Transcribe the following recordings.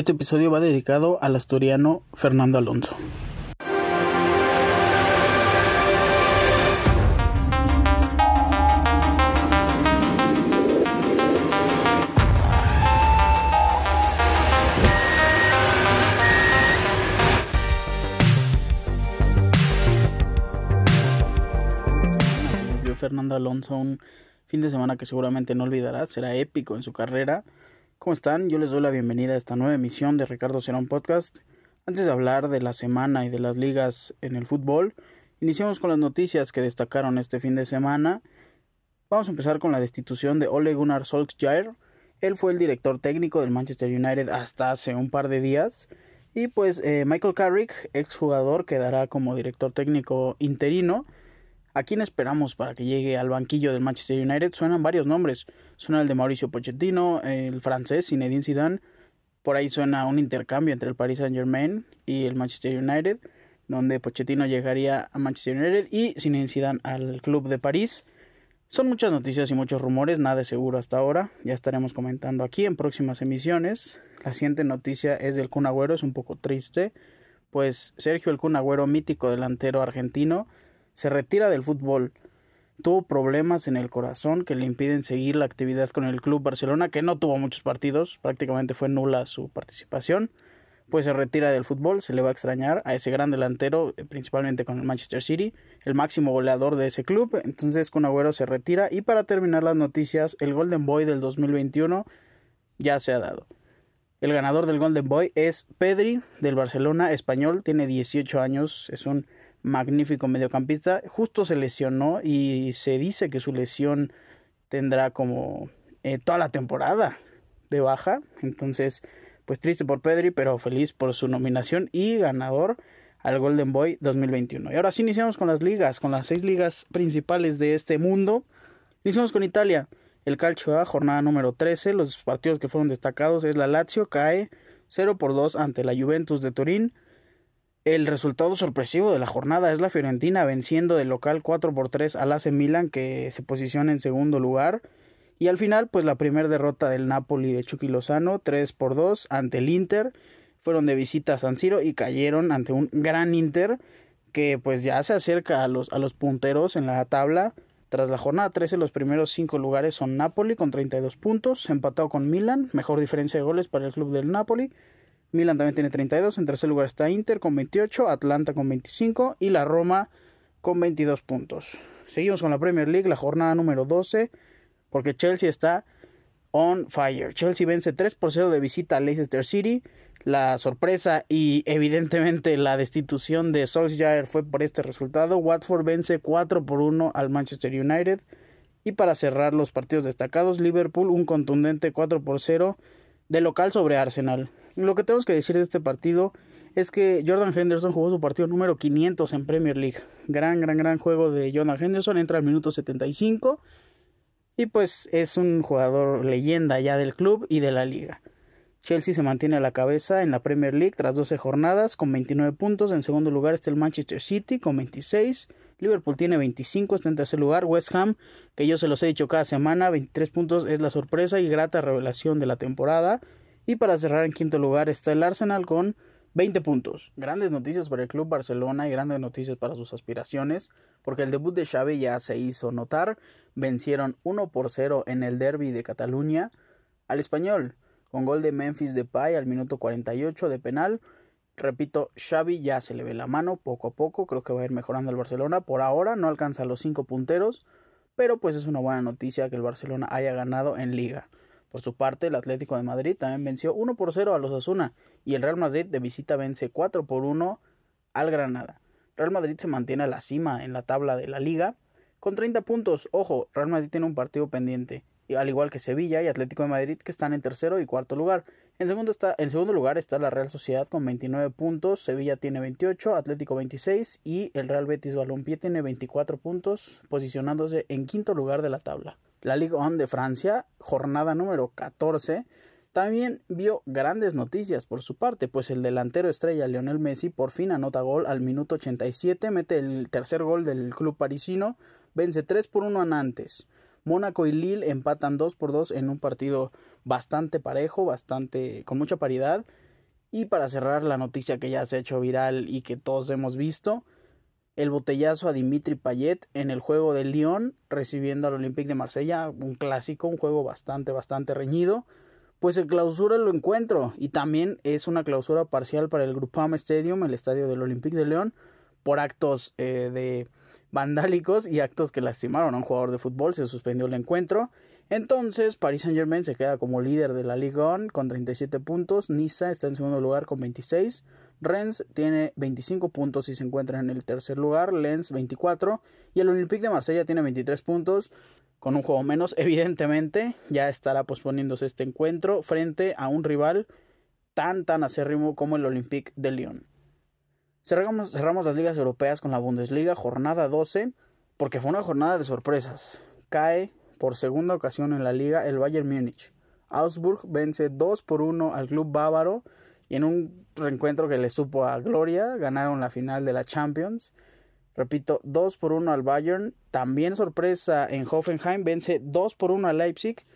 Este episodio va dedicado al asturiano Fernando Alonso. Fernando Alonso un fin de semana que seguramente no olvidará, será épico en su carrera ¿Cómo están? Yo les doy la bienvenida a esta nueva emisión de Ricardo Serón Podcast. Antes de hablar de la semana y de las ligas en el fútbol, iniciamos con las noticias que destacaron este fin de semana. Vamos a empezar con la destitución de Ole Gunnar Solskjaer. Él fue el director técnico del Manchester United hasta hace un par de días. Y pues eh, Michael Carrick, exjugador, quedará como director técnico interino. ¿A quién esperamos para que llegue al banquillo del Manchester United? Suenan varios nombres. Suena el de Mauricio Pochettino, el francés Zinedine Zidane. Por ahí suena un intercambio entre el Paris Saint-Germain y el Manchester United, donde Pochettino llegaría a Manchester United y Zinedine Zidane al club de París. Son muchas noticias y muchos rumores, nada de seguro hasta ahora. Ya estaremos comentando aquí en próximas emisiones. La siguiente noticia es del Kun Agüero, es un poco triste, pues Sergio el Kun Agüero, mítico delantero argentino, se retira del fútbol. Tuvo problemas en el corazón que le impiden seguir la actividad con el Club Barcelona, que no tuvo muchos partidos, prácticamente fue nula su participación. Pues se retira del fútbol, se le va a extrañar a ese gran delantero, eh, principalmente con el Manchester City, el máximo goleador de ese club. Entonces, con Agüero se retira. Y para terminar las noticias, el Golden Boy del 2021 ya se ha dado. El ganador del Golden Boy es Pedri del Barcelona español, tiene 18 años, es un magnífico mediocampista, justo se lesionó y se dice que su lesión tendrá como eh, toda la temporada de baja. Entonces, pues triste por Pedri, pero feliz por su nominación y ganador al Golden Boy 2021. Y ahora sí iniciamos con las ligas, con las seis ligas principales de este mundo. Iniciamos con Italia. El Calcio A, jornada número 13. Los partidos que fueron destacados es la Lazio, cae 0 por 2 ante la Juventus de Turín. El resultado sorpresivo de la jornada es la Fiorentina venciendo de local 4 por 3 al AC Milan que se posiciona en segundo lugar. Y al final, pues la primera derrota del Napoli de Chucky Lozano, 3 por 2 ante el Inter. Fueron de visita a San Siro y cayeron ante un gran Inter que pues ya se acerca a los, a los punteros en la tabla. Tras la jornada 13, los primeros 5 lugares son Napoli con 32 puntos, empatado con Milan, mejor diferencia de goles para el club del Napoli. Milan también tiene 32. En tercer lugar está Inter con 28. Atlanta con 25. Y la Roma con 22 puntos. Seguimos con la Premier League, la jornada número 12. Porque Chelsea está on fire. Chelsea vence 3 por 0 de visita a Leicester City. La sorpresa y evidentemente la destitución de Solskjaer fue por este resultado. Watford vence 4 por 1 al Manchester United. Y para cerrar los partidos destacados, Liverpool un contundente 4 por 0 de local sobre Arsenal. Lo que tenemos que decir de este partido es que Jordan Henderson jugó su partido número 500 en Premier League. Gran, gran, gran juego de Jordan Henderson. Entra al minuto 75. Y pues es un jugador leyenda ya del club y de la liga. Chelsea se mantiene a la cabeza en la Premier League tras 12 jornadas con 29 puntos. En segundo lugar está el Manchester City con 26. Liverpool tiene 25, está en tercer lugar. West Ham, que yo se los he dicho cada semana, 23 puntos es la sorpresa y grata revelación de la temporada. Y para cerrar en quinto lugar está el Arsenal con 20 puntos. Grandes noticias para el Club Barcelona y grandes noticias para sus aspiraciones, porque el debut de Xavi ya se hizo notar. Vencieron 1 por 0 en el derby de Cataluña al español, con gol de Memphis Depay al minuto 48 de penal. Repito, Xavi ya se le ve la mano poco a poco, creo que va a ir mejorando el Barcelona. Por ahora no alcanza los 5 punteros, pero pues es una buena noticia que el Barcelona haya ganado en liga. Por su parte, el Atlético de Madrid también venció 1 por 0 a los Asuna y el Real Madrid de visita vence 4 por 1 al Granada. Real Madrid se mantiene a la cima en la tabla de la liga con 30 puntos. Ojo, Real Madrid tiene un partido pendiente, al igual que Sevilla y Atlético de Madrid que están en tercero y cuarto lugar. En segundo, está, en segundo lugar está la Real Sociedad con 29 puntos, Sevilla tiene 28, Atlético 26 y el Real Betis Balompié tiene 24 puntos, posicionándose en quinto lugar de la tabla. La Ligue 1 de Francia, jornada número 14, también vio grandes noticias por su parte, pues el delantero estrella Lionel Messi por fin anota gol al minuto 87, mete el tercer gol del club parisino, vence 3 por 1 a Nantes. Mónaco y Lille empatan 2 por 2 en un partido bastante parejo, bastante con mucha paridad. Y para cerrar la noticia que ya se ha hecho viral y que todos hemos visto, el botellazo a Dimitri Payet en el juego de Lyon recibiendo al Olympique de Marsella, un clásico, un juego bastante, bastante reñido. Pues se clausura el encuentro y también es una clausura parcial para el Groupama Stadium, el estadio del Olympique de Lyon, por actos eh, de vandálicos y actos que lastimaron a un jugador de fútbol. Se suspendió el encuentro. Entonces, Paris Saint Germain se queda como líder de la Ligue 1 con 37 puntos. Niza está en segundo lugar con 26. Rennes tiene 25 puntos y se encuentra en el tercer lugar, Lens 24 y el Olympique de Marsella tiene 23 puntos con un juego menos, evidentemente ya estará posponiéndose este encuentro frente a un rival tan tan acérrimo como el Olympique de Lyon. Cerramos, cerramos las ligas europeas con la Bundesliga, jornada 12, porque fue una jornada de sorpresas. Cae por segunda ocasión en la liga el Bayern Múnich. Augsburg vence 2 por 1 al club bávaro y en un reencuentro que le supo a Gloria, ganaron la final de la Champions. Repito, 2 por 1 al Bayern. También sorpresa en Hoffenheim, vence 2 por 1 al Leipzig.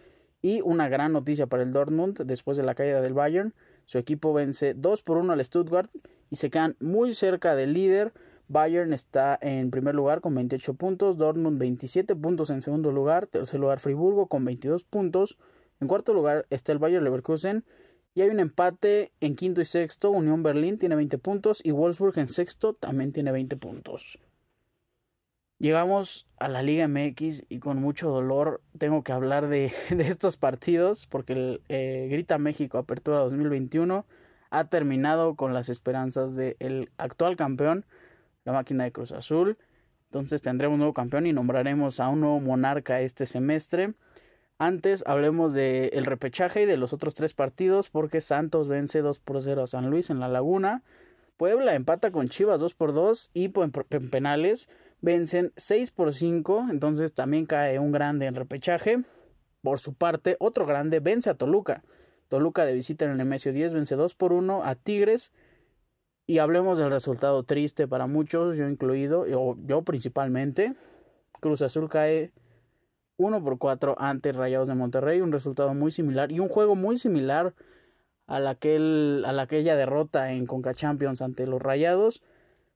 Y una gran noticia para el Dortmund después de la caída del Bayern. Su equipo vence 2 por 1 al Stuttgart y se quedan muy cerca del líder. Bayern está en primer lugar con 28 puntos, Dortmund 27 puntos en segundo lugar, tercer lugar Friburgo con 22 puntos, en cuarto lugar está el Bayern Leverkusen y hay un empate en quinto y sexto. Unión Berlín tiene 20 puntos y Wolfsburg en sexto también tiene 20 puntos. Llegamos a la Liga MX y con mucho dolor tengo que hablar de, estos partidos porque el eh, Grita México Apertura 2021 ha terminado con las esperanzas del actual campeón, la máquina de Cruz Azul. Entonces tendremos un nuevo campeón y nombraremos a un nuevo monarca este semestre. Antes hablemos del repechaje y de los otros tres partidos porque Santos vence 2 por 0 a San Luis en la Laguna. Puebla empata con Chivas 2 por 2 y en penales vencen 6 por 5. Entonces también cae un grande en repechaje. Por su parte, otro grande vence a Toluca. Toluca de visita en el Nemesio 10 vence 2 por 1 a Tigres. Y hablemos del resultado triste para muchos, yo incluido, o yo principalmente. Cruz Azul cae 1 por 4 ante Rayados de Monterrey, un resultado muy similar y un juego muy similar a, la aquel, a la aquella derrota en Conca Champions ante los Rayados.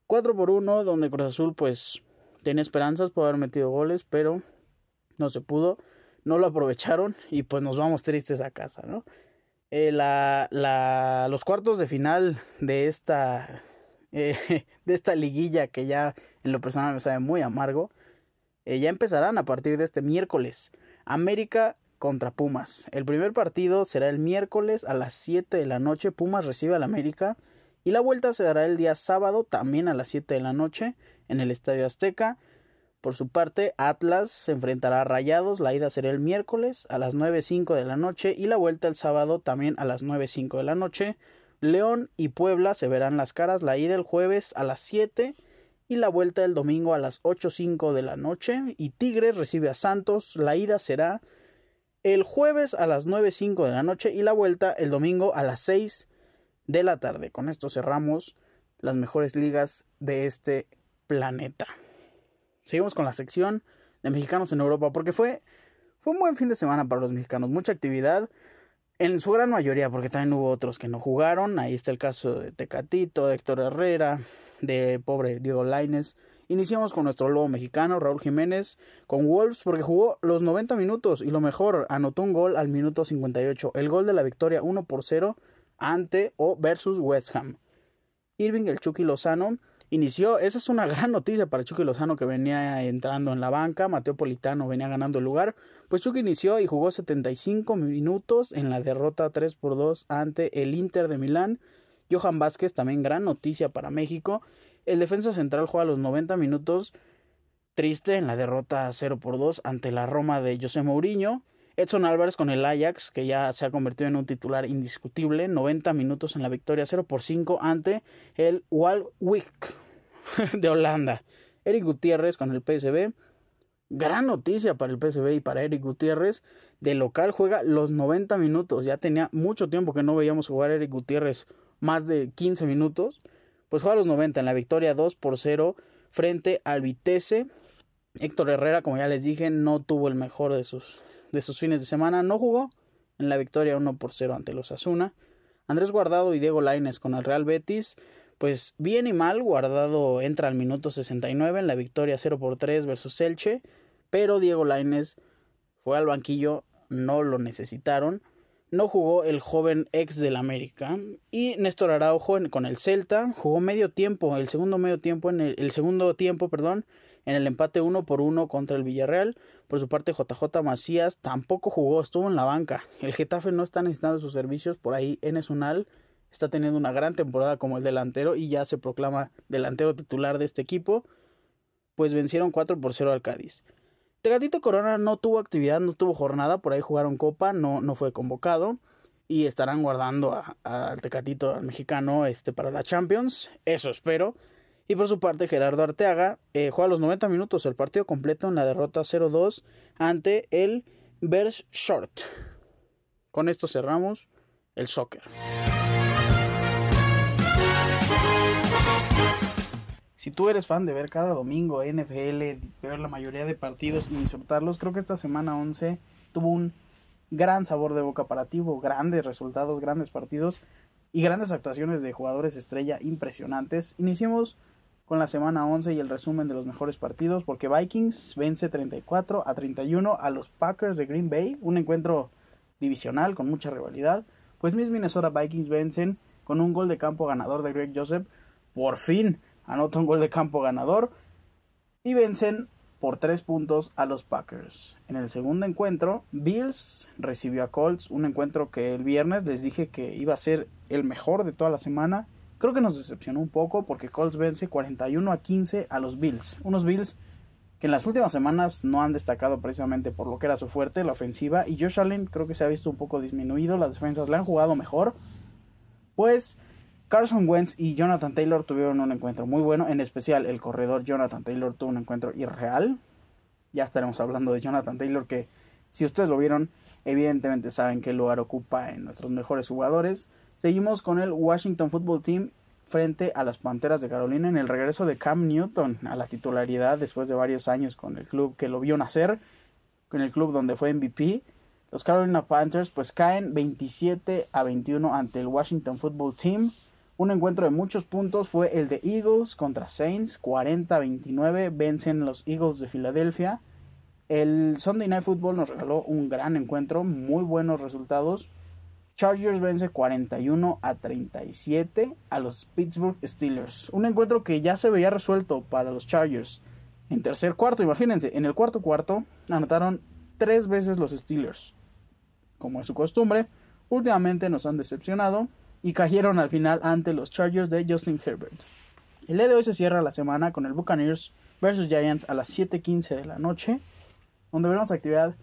4 por 1, donde Cruz Azul pues tenía esperanzas por haber metido goles, pero no se pudo, no lo aprovecharon y pues nos vamos tristes a casa, ¿no? Eh, la, los cuartos de final de esta, eh, de esta liguilla que ya en lo personal me sabe muy amargo, eh, ya empezarán a partir de este miércoles. América contra Pumas. El primer partido será el miércoles a las 7 de la noche. Pumas recibe al América. Y la vuelta se dará el día sábado también a las 7 de la noche en el Estadio Azteca. Por su parte, Atlas se enfrentará a Rayados. La ida será el miércoles a las 9.05 de la noche y la vuelta el sábado también a las 9.05 de la noche. León y Puebla se verán las caras. La ida el jueves a las 7 y la vuelta el domingo a las 8.05 de la noche y Tigres recibe a Santos. La ida será el jueves a las 9.05 de la noche y la vuelta el domingo a las 6 de la tarde. Con esto cerramos las mejores ligas de este planeta. Seguimos con la sección de mexicanos en Europa porque fue, fue un buen fin de semana para los mexicanos, mucha actividad. En su gran mayoría, porque también hubo otros que no jugaron. Ahí está el caso de Tecatito, de Héctor Herrera, de pobre Diego Laines. Iniciamos con nuestro lobo mexicano, Raúl Jiménez, con Wolves, porque jugó los 90 minutos y lo mejor, anotó un gol al minuto 58. El gol de la victoria 1 por 0 ante o versus West Ham. Irving, el Chucky Lozano, inició, esa es una gran noticia para Chucky Lozano que venía entrando en la banca, Mateo Politano venía ganando el lugar, pues Chucky inició y jugó 75 minutos en la derrota 3 por 2 ante el Inter de Milán Johan Vázquez, también gran noticia para México. El defensa central juega los 90 minutos. Triste en la derrota 0 por 2 ante la Roma de José Mourinho. Edson Álvarez con el Ajax, que ya se ha convertido en un titular indiscutible. 90 minutos en la victoria 0 por 5 ante el Walwick de Holanda. Eric Gutiérrez con el PSB. Gran noticia para el PSB y para Eric Gutiérrez. De local juega los 90 minutos. Ya tenía mucho tiempo que no veíamos jugar a Eric Gutiérrez más de 15 minutos, pues juega los 90 en la victoria 2 por 0 frente al Vitesse. Héctor Herrera, como ya les dije, no tuvo el mejor de sus, de sus fines de semana, no jugó en la victoria 1 por 0 ante los Asuna. Andrés Guardado y Diego Laines con el Real Betis. Pues bien y mal, Guardado entra al minuto 69 en la victoria 0 por 3 versus Elche, pero Diego Laines fue al banquillo, no lo necesitaron no jugó el joven ex del América y Néstor Araujo con el Celta jugó medio tiempo, el segundo medio tiempo en el, segundo tiempo, perdón, en el empate uno por uno contra el Villarreal. Por su parte JJ Macías tampoco jugó, estuvo en la banca. El Getafe no está necesitando sus servicios, por ahí Enes Unal está teniendo una gran temporada como el delantero y ya se proclama delantero titular de este equipo. Pues vencieron 4 por 0 al Cádiz. Tegatito Corona no tuvo actividad, no tuvo jornada, por ahí jugaron Copa, no, no fue convocado. Y estarán guardando al Tecatito, al mexicano, este, para la Champions. Eso espero. Y por su parte, Gerardo Arteaga eh, juega los 90 minutos el partido completo en la derrota 0-2 ante el Bears Short. Con esto cerramos el soccer. si tú eres fan de ver cada domingo NFL, ver la mayoría de partidos y disfrutarlos, creo que esta semana 11 tuvo un gran sabor de boca para grandes resultados, grandes partidos y grandes actuaciones de jugadores estrella impresionantes. Iniciemos con la semana 11 y el resumen de los mejores partidos, porque Vikings vence 34 a 31 a los Packers de Green Bay, un encuentro divisional con mucha rivalidad. Pues mis Minnesota Vikings vencen con un gol de campo ganador de Greg Joseph. Por fin, anota un gol de campo ganador y vencen por tres puntos a los Packers. En el segundo encuentro, Bills recibió a Colts, un encuentro que el viernes les dije que iba a ser el mejor de toda la semana. Creo que nos decepcionó un poco porque Colts vence 41 a 15 a los Bills. Unos Bills que en las últimas semanas no han destacado precisamente por lo que era su fuerte, la ofensiva. Y Josh Allen creo que se ha visto un poco disminuido, las defensas le han jugado mejor. Pues Carson Wentz y Jonathan Taylor tuvieron un encuentro muy bueno, en especial el corredor Jonathan Taylor tuvo un encuentro irreal. Ya estaremos hablando de Jonathan Taylor que si ustedes lo vieron, evidentemente saben qué lugar ocupa en nuestros mejores jugadores. Seguimos con el Washington Football Team frente a las Panteras de Carolina en el regreso de Cam Newton a la titularidad después de varios años con el club que lo vio nacer, con el club donde fue MVP. Los Carolina Panthers pues caen 27 a 21 ante el Washington Football Team. Un encuentro de muchos puntos fue el de Eagles contra Saints, 40-29, vencen los Eagles de Filadelfia. El Sunday Night Football nos regaló un gran encuentro, muy buenos resultados. Chargers vence 41 a 37 a los Pittsburgh Steelers. Un encuentro que ya se veía resuelto para los Chargers. En tercer cuarto, imagínense, en el cuarto cuarto anotaron tres veces los Steelers. Como es su costumbre, últimamente nos han decepcionado y cayeron al final ante los Chargers de Justin Herbert. El día de hoy se cierra la semana con el Buccaneers vs Giants a las 7:15 de la noche, donde veremos actividad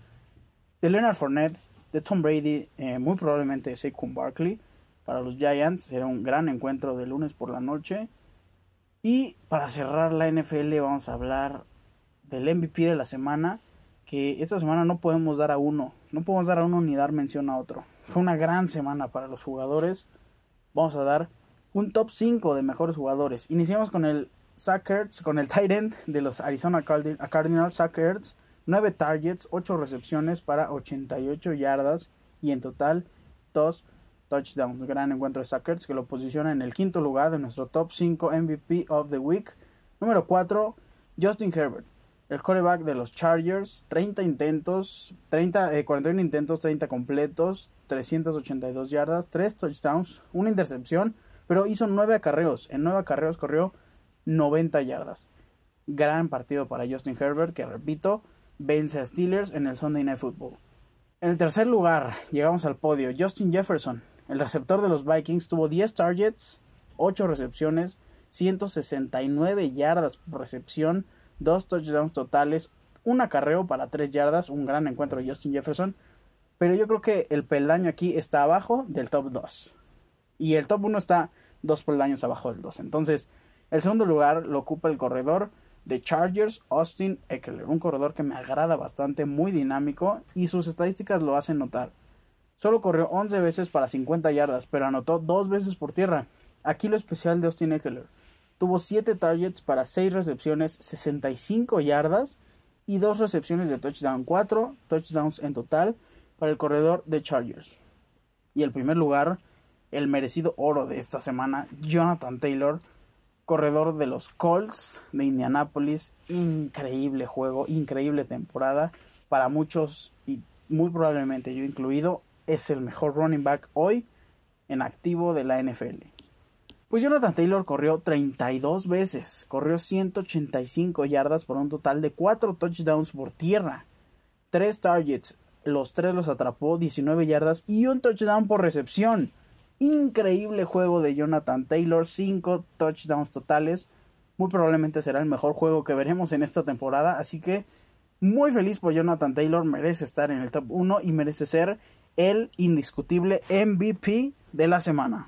de Leonard Fournette, de Tom Brady, eh, muy probablemente de Saquon Barkley. Para los Giants será un gran encuentro de lunes por la noche. Y para cerrar la NFL vamos a hablar del MVP de la semana, que esta semana no podemos dar a uno, no podemos dar a uno ni dar mención a otro. Fue una gran semana para los jugadores vamos a dar un top 5 de mejores jugadores. Iniciamos con el Sackers, con el tight end de los Arizona Cardinals, Sackers, 9 targets, 8 recepciones para 88 yardas y en total 2 touchdowns. Gran encuentro de Sackers que lo posiciona en el quinto lugar de nuestro top 5 MVP of the Week. Número 4, Justin Herbert. El quarterback de los Chargers, 30 intentos, 30, 41 eh, intentos, 30 completos, 382 yardas, 3 touchdowns, una intercepción, pero hizo 9 acarreos. En 9 acarreos corrió 90 yardas. Gran partido para Justin Herbert, que repito, vence a Steelers en el Sunday Night Football. En el tercer lugar, llegamos al podio, Justin Jefferson, el receptor de los Vikings, tuvo 10 targets, 8 recepciones, 169 yardas por recepción, dos touchdowns totales, un acarreo para tres yardas, un gran encuentro de Justin Jefferson. Pero yo creo que el peldaño aquí está abajo del top 2. Y el top 1 está dos peldaños abajo del 2. Entonces, el segundo lugar lo ocupa el corredor de Chargers, Austin Eckler. Un corredor que me agrada bastante, muy dinámico y sus estadísticas lo hacen notar. Solo corrió 11 veces para 50 yardas, pero anotó dos veces por tierra. Aquí lo especial de Austin Eckler Tuvo 7 targets para 6 recepciones, 65 yardas y 2 recepciones de touchdown. 4 touchdowns en total para el corredor de Chargers. Y el primer lugar el merecido oro de esta semana, Jonathan Taylor, corredor de los Colts de Indianapolis. Increíble juego, increíble temporada. Para muchos, y muy probablemente yo incluido, es el mejor running back hoy en activo de la NFL. Pues Jonathan Taylor corrió 32 veces, corrió 185 yardas por un total de 4 touchdowns por tierra, 3 targets, los 3 los atrapó, 19 yardas y un touchdown por recepción. Increíble juego de Jonathan Taylor, 5 touchdowns totales. Muy probablemente será el mejor juego que veremos en esta temporada, así que muy feliz por Jonathan Taylor, merece estar en el top 1 y merece ser el indiscutible MVP de la semana.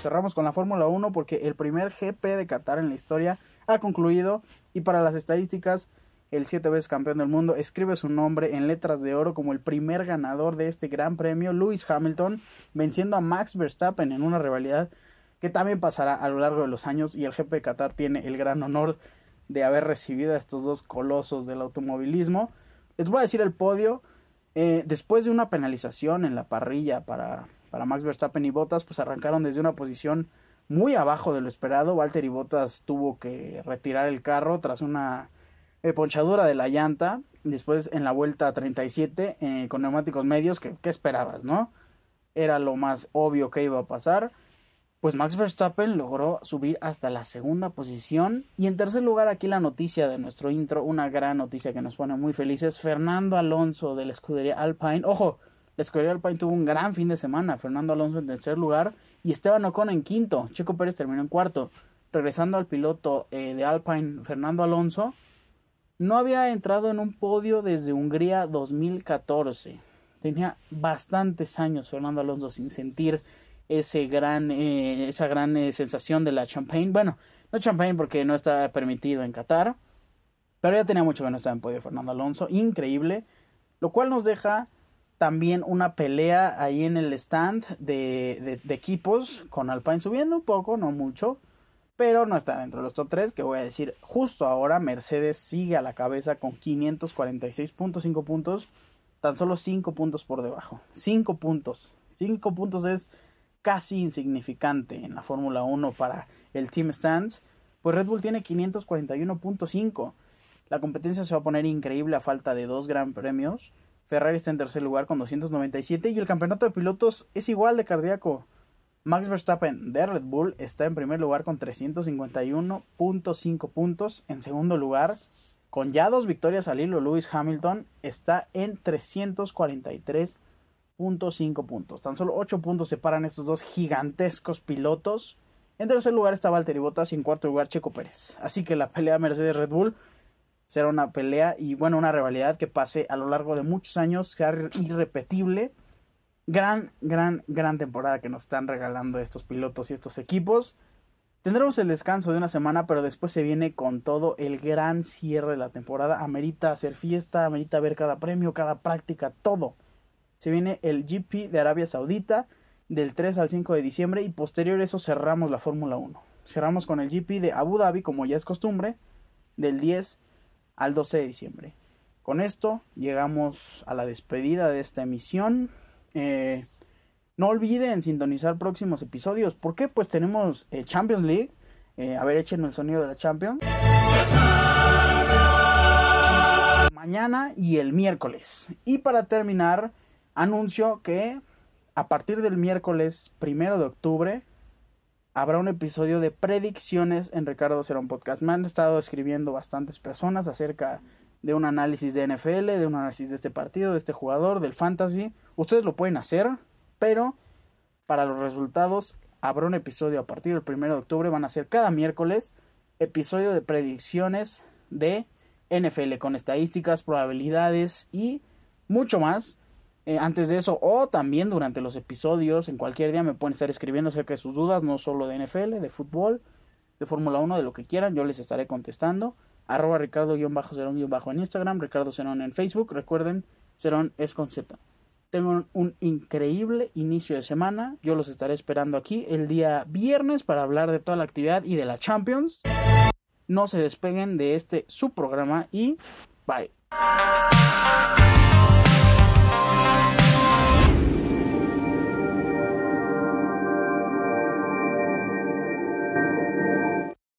Cerramos con la Fórmula 1 porque el primer GP de Qatar en la historia ha concluido y para las estadísticas el siete veces campeón del mundo escribe su nombre en letras de oro como el primer ganador de este gran premio, Lewis Hamilton, venciendo a Max Verstappen en una rivalidad que también pasará a lo largo de los años y el GP de Qatar tiene el gran honor de haber recibido a estos dos colosos del automovilismo. Les voy a decir el podio. Eh, después de una penalización en la parrilla para, para Max Verstappen y Bottas, pues arrancaron desde una posición muy abajo de lo esperado. Walter y Bottas tuvo que retirar el carro tras una ponchadura de la llanta. Después en la vuelta 37 eh, con neumáticos medios, ¿qué esperabas, no? Era lo más obvio que iba a pasar pues Max Verstappen logró subir hasta la segunda posición. Y en tercer lugar, aquí la noticia de nuestro intro, una gran noticia que nos pone muy felices. Fernando Alonso de la escudería Alpine. Ojo, la escudería Alpine tuvo un gran fin de semana. Fernando Alonso en tercer lugar y Esteban Ocon en quinto. Checo Pérez terminó en cuarto. Regresando al piloto eh, de Alpine, Fernando Alonso, no había entrado en un podio desde Hungría 2014. Tenía bastantes años Fernando Alonso sin sentir ese gran, eh, esa gran eh, sensación de la champagne. Bueno, no champagne porque no está permitido en Qatar, pero ya tenía mucho que no estaba en podio Fernando Alonso, increíble, lo cual nos deja también una pelea ahí en el stand de, equipos con Alpine subiendo un poco, no mucho, pero no está dentro de los top 3, que voy a decir justo ahora Mercedes sigue a la cabeza con 546.5 puntos, tan solo 5 puntos por debajo, 5 puntos, 5 puntos es casi insignificante en la Fórmula 1 para el Team Stands, pues Red Bull tiene 541.5. La competencia se va a poner increíble a falta de dos gran premios. Ferrari está en tercer lugar con 297 y el campeonato de pilotos es igual de cardíaco. Max Verstappen de Red Bull está en primer lugar con 351.5 puntos. En segundo lugar, con ya dos victorias al hilo, Lewis Hamilton está en 343 cinco puntos. Tan solo 8 puntos separan estos dos gigantescos pilotos. En tercer lugar está Valtteri Bottas y en cuarto lugar Checo Pérez. Así que la pelea Mercedes-Red Bull será una pelea y bueno, una rivalidad que pase a lo largo de muchos años, sea irrepetible. Gran, gran, gran temporada que nos están regalando estos pilotos y estos equipos. Tendremos el descanso de una semana, pero después se viene con todo el gran cierre de la temporada. Amerita hacer fiesta, amerita ver cada premio, cada práctica, todo se viene el GP de Arabia Saudita del 3 al 5 de diciembre y posterior a eso cerramos la Fórmula 1. Cerramos con el GP de Abu Dhabi, como ya es costumbre, del 10 al 12 de diciembre. Con esto llegamos a la despedida de esta emisión. Eh, no olviden sintonizar próximos episodios. ¿Por qué? Pues tenemos eh, Champions League. Eh, a ver, échenme el sonido de la Champions. Mañana y el miércoles. Y para terminar, anuncio que a partir del miércoles primero de octubre habrá un episodio de predicciones en Ricardo Cerón Podcast. Me han estado escribiendo bastantes personas acerca de un análisis de NFL, de un análisis de este partido, de este jugador, del fantasy. Ustedes lo pueden hacer, pero para los resultados habrá un episodio a partir del primero de octubre. Van a ser cada miércoles episodio de predicciones de NFL con estadísticas, probabilidades y mucho más eh, antes de eso o también durante los episodios, en cualquier día me pueden estar escribiendo acerca de sus dudas, no solo de NFL, de fútbol, de Fórmula 1, de lo que quieran, yo les estaré contestando. Arroba Ricardo-Cerón- en Instagram, Ricardo Cerón en Facebook. Recuerden, Cerón es con Z. Tengo un increíble inicio de semana. Yo los estaré esperando aquí el día viernes para hablar de toda la actividad y de la Champions. No se despeguen de este su programa y bye.